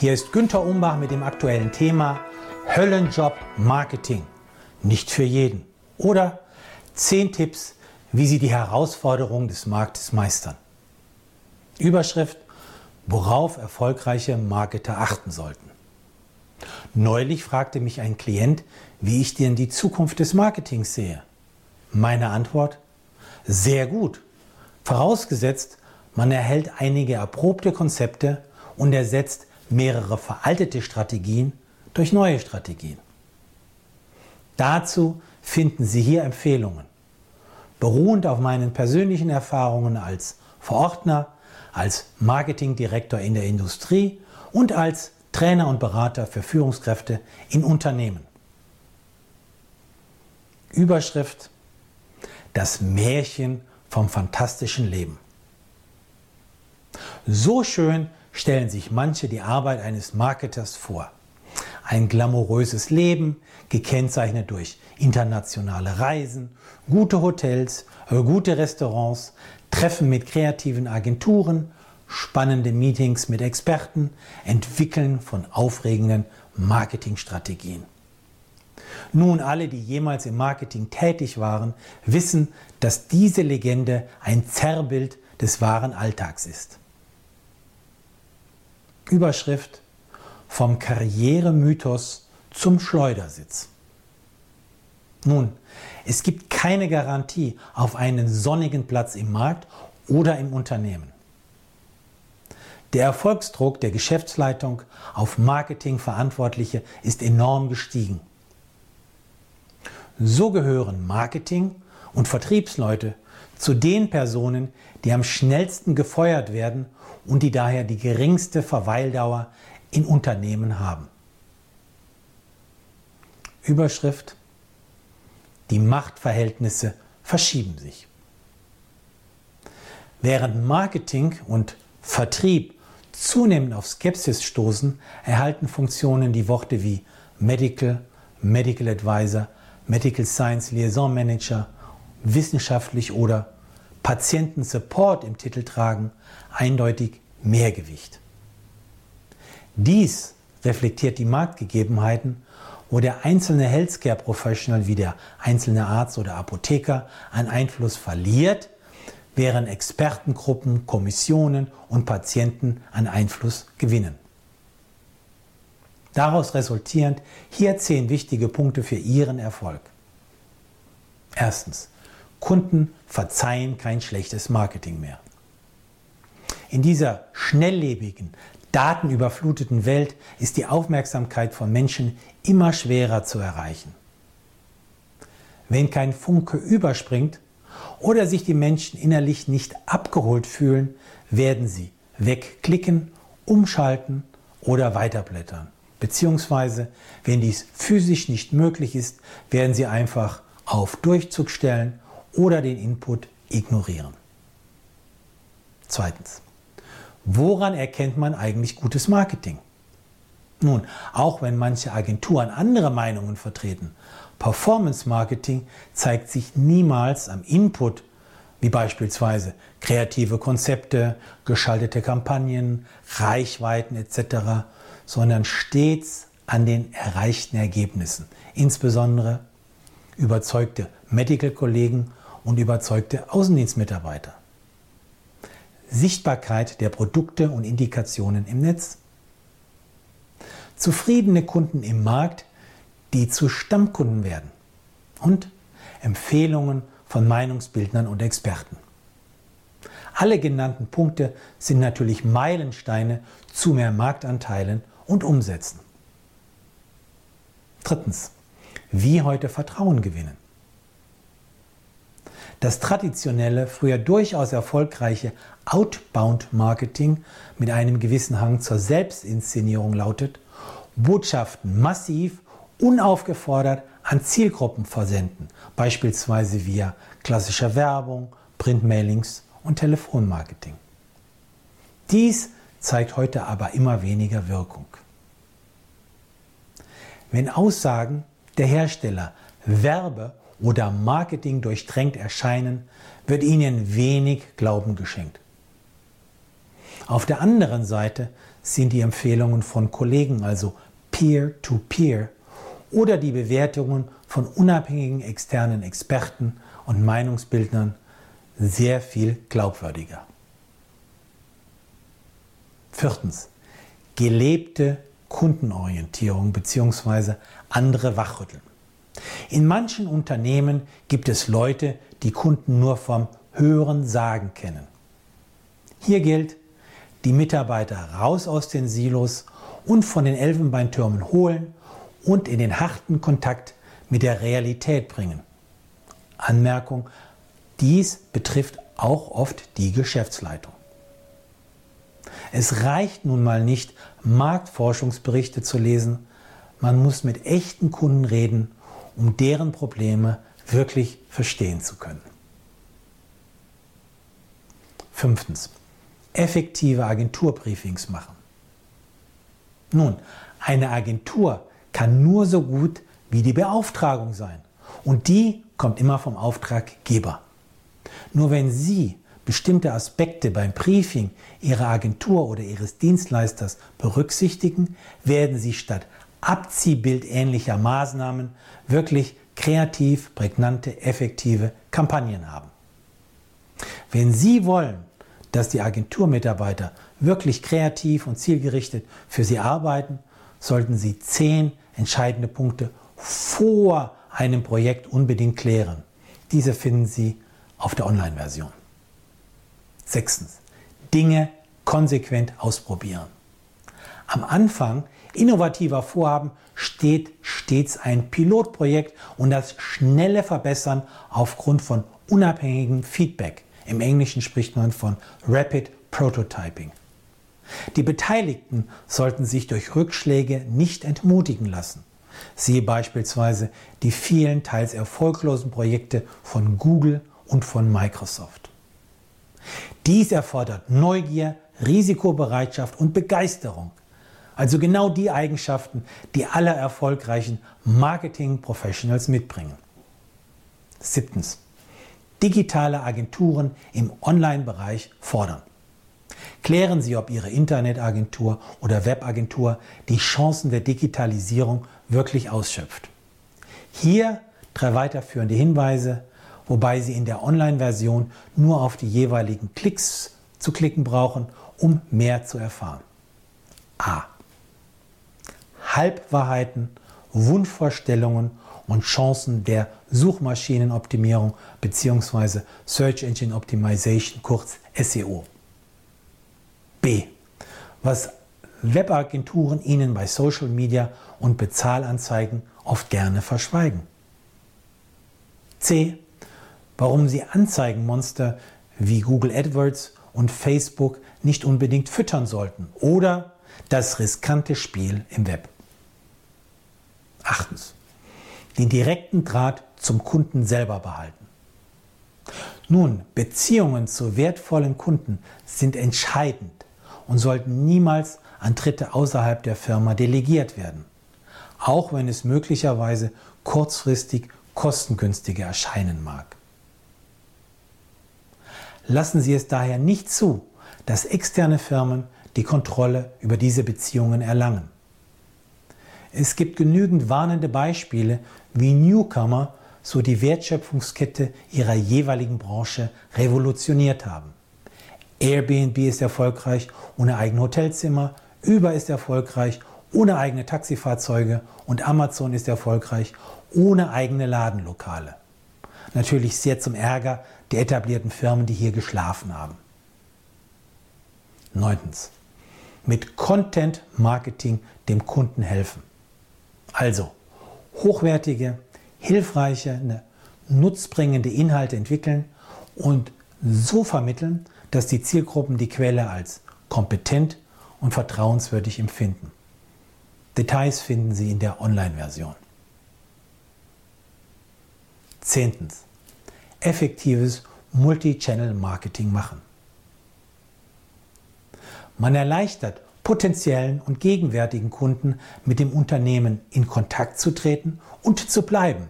Hier ist Günther Umbach mit dem aktuellen Thema Höllenjob Marketing. Nicht für jeden. Oder 10 Tipps, wie Sie die Herausforderungen des Marktes meistern. Überschrift, worauf erfolgreiche Marketer achten sollten. Neulich fragte mich ein Klient, wie ich denn die Zukunft des Marketings sehe. Meine Antwort, sehr gut. Vorausgesetzt, man erhält einige erprobte Konzepte und ersetzt mehrere veraltete Strategien durch neue Strategien. Dazu finden Sie hier Empfehlungen, beruhend auf meinen persönlichen Erfahrungen als Verordner, als Marketingdirektor in der Industrie und als Trainer und Berater für Führungskräfte in Unternehmen. Überschrift Das Märchen vom fantastischen Leben. So schön stellen sich manche die Arbeit eines Marketers vor. Ein glamouröses Leben, gekennzeichnet durch internationale Reisen, gute Hotels, gute Restaurants, Treffen mit kreativen Agenturen, spannende Meetings mit Experten, Entwickeln von aufregenden Marketingstrategien. Nun, alle, die jemals im Marketing tätig waren, wissen, dass diese Legende ein Zerrbild des wahren Alltags ist. Überschrift Vom Karrieremythos zum Schleudersitz. Nun, es gibt keine Garantie auf einen sonnigen Platz im Markt oder im Unternehmen. Der Erfolgsdruck der Geschäftsleitung auf Marketingverantwortliche ist enorm gestiegen. So gehören Marketing und Vertriebsleute zu den Personen, die am schnellsten gefeuert werden und die daher die geringste Verweildauer in Unternehmen haben. Überschrift Die Machtverhältnisse verschieben sich. Während Marketing und Vertrieb zunehmend auf Skepsis stoßen, erhalten Funktionen die Worte wie Medical, Medical Advisor, Medical Science Liaison Manager wissenschaftlich oder Patientensupport im Titel tragen, eindeutig mehr Gewicht. Dies reflektiert die Marktgegebenheiten, wo der einzelne Healthcare Professional wie der einzelne Arzt oder Apotheker an Einfluss verliert, während Expertengruppen, Kommissionen und Patienten an Einfluss gewinnen. Daraus resultierend hier zehn wichtige Punkte für Ihren Erfolg. Erstens. Kunden verzeihen kein schlechtes Marketing mehr. In dieser schnelllebigen, datenüberfluteten Welt ist die Aufmerksamkeit von Menschen immer schwerer zu erreichen. Wenn kein Funke überspringt oder sich die Menschen innerlich nicht abgeholt fühlen, werden sie wegklicken, umschalten oder weiterblättern. Beziehungsweise, wenn dies physisch nicht möglich ist, werden sie einfach auf Durchzug stellen oder den Input ignorieren. Zweitens. Woran erkennt man eigentlich gutes Marketing? Nun, auch wenn manche Agenturen andere Meinungen vertreten, Performance Marketing zeigt sich niemals am Input, wie beispielsweise kreative Konzepte, geschaltete Kampagnen, Reichweiten etc., sondern stets an den erreichten Ergebnissen, insbesondere überzeugte Medical-Kollegen und überzeugte Außendienstmitarbeiter. Sichtbarkeit der Produkte und Indikationen im Netz. Zufriedene Kunden im Markt, die zu Stammkunden werden. Und Empfehlungen von Meinungsbildnern und Experten. Alle genannten Punkte sind natürlich Meilensteine zu mehr Marktanteilen und Umsätzen. Drittens. Wie heute Vertrauen gewinnen. Das traditionelle, früher durchaus erfolgreiche Outbound-Marketing mit einem gewissen Hang zur Selbstinszenierung lautet, Botschaften massiv, unaufgefordert an Zielgruppen versenden, beispielsweise via klassischer Werbung, Printmailings und Telefonmarketing. Dies zeigt heute aber immer weniger Wirkung. Wenn Aussagen der Hersteller Werbe oder Marketing durchdrängt erscheinen, wird ihnen wenig Glauben geschenkt. Auf der anderen Seite sind die Empfehlungen von Kollegen, also Peer-to-Peer, -Peer, oder die Bewertungen von unabhängigen externen Experten und Meinungsbildnern sehr viel glaubwürdiger. Viertens. Gelebte Kundenorientierung bzw. andere wachrütteln. In manchen Unternehmen gibt es Leute, die Kunden nur vom Hören sagen kennen. Hier gilt, die Mitarbeiter raus aus den Silos und von den Elfenbeintürmen holen und in den harten Kontakt mit der Realität bringen. Anmerkung, dies betrifft auch oft die Geschäftsleitung. Es reicht nun mal nicht, Marktforschungsberichte zu lesen, man muss mit echten Kunden reden, um deren Probleme wirklich verstehen zu können. Fünftens. Effektive Agenturbriefings machen. Nun, eine Agentur kann nur so gut wie die Beauftragung sein. Und die kommt immer vom Auftraggeber. Nur wenn Sie bestimmte Aspekte beim Briefing Ihrer Agentur oder Ihres Dienstleisters berücksichtigen, werden Sie statt abziehbildähnlicher Maßnahmen wirklich kreativ, prägnante, effektive Kampagnen haben. Wenn Sie wollen, dass die Agenturmitarbeiter wirklich kreativ und zielgerichtet für Sie arbeiten, sollten Sie zehn entscheidende Punkte vor einem Projekt unbedingt klären. Diese finden Sie auf der Online-Version. Sechstens. Dinge konsequent ausprobieren. Am Anfang innovativer Vorhaben steht stets ein Pilotprojekt und das schnelle Verbessern aufgrund von unabhängigem Feedback. Im Englischen spricht man von Rapid Prototyping. Die Beteiligten sollten sich durch Rückschläge nicht entmutigen lassen. Siehe beispielsweise die vielen teils erfolglosen Projekte von Google und von Microsoft. Dies erfordert Neugier, Risikobereitschaft und Begeisterung. Also genau die Eigenschaften, die alle erfolgreichen Marketing-Professionals mitbringen. Siebtens. Digitale Agenturen im Online-Bereich fordern. Klären Sie, ob Ihre Internetagentur oder Webagentur die Chancen der Digitalisierung wirklich ausschöpft. Hier drei weiterführende Hinweise, wobei Sie in der Online-Version nur auf die jeweiligen Klicks zu klicken brauchen, um mehr zu erfahren. A. Halbwahrheiten, Wunschvorstellungen und Chancen der Suchmaschinenoptimierung bzw. Search Engine Optimization, kurz SEO. B. Was Webagenturen Ihnen bei Social Media und Bezahlanzeigen oft gerne verschweigen. C. Warum Sie Anzeigenmonster wie Google AdWords und Facebook nicht unbedingt füttern sollten oder das riskante Spiel im Web. Achtens. Den direkten Draht zum Kunden selber behalten. Nun, Beziehungen zu wertvollen Kunden sind entscheidend und sollten niemals an Dritte außerhalb der Firma delegiert werden, auch wenn es möglicherweise kurzfristig kostengünstiger erscheinen mag. Lassen Sie es daher nicht zu, dass externe Firmen die Kontrolle über diese Beziehungen erlangen. Es gibt genügend warnende Beispiele, wie Newcomer so die Wertschöpfungskette ihrer jeweiligen Branche revolutioniert haben. Airbnb ist erfolgreich ohne eigene Hotelzimmer, Uber ist erfolgreich ohne eigene Taxifahrzeuge und Amazon ist erfolgreich ohne eigene Ladenlokale. Natürlich sehr zum Ärger der etablierten Firmen, die hier geschlafen haben. Neuntens. Mit Content Marketing dem Kunden helfen. Also hochwertige, hilfreiche, ne, nutzbringende Inhalte entwickeln und so vermitteln, dass die Zielgruppen die Quelle als kompetent und vertrauenswürdig empfinden. Details finden Sie in der Online-Version. Zehntens. Effektives Multi-Channel-Marketing machen. Man erleichtert potenziellen und gegenwärtigen Kunden mit dem Unternehmen in Kontakt zu treten und zu bleiben,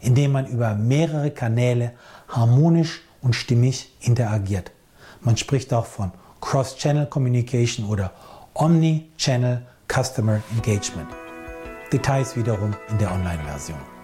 indem man über mehrere Kanäle harmonisch und stimmig interagiert. Man spricht auch von Cross-Channel Communication oder Omni-Channel Customer Engagement. Details wiederum in der Online-Version.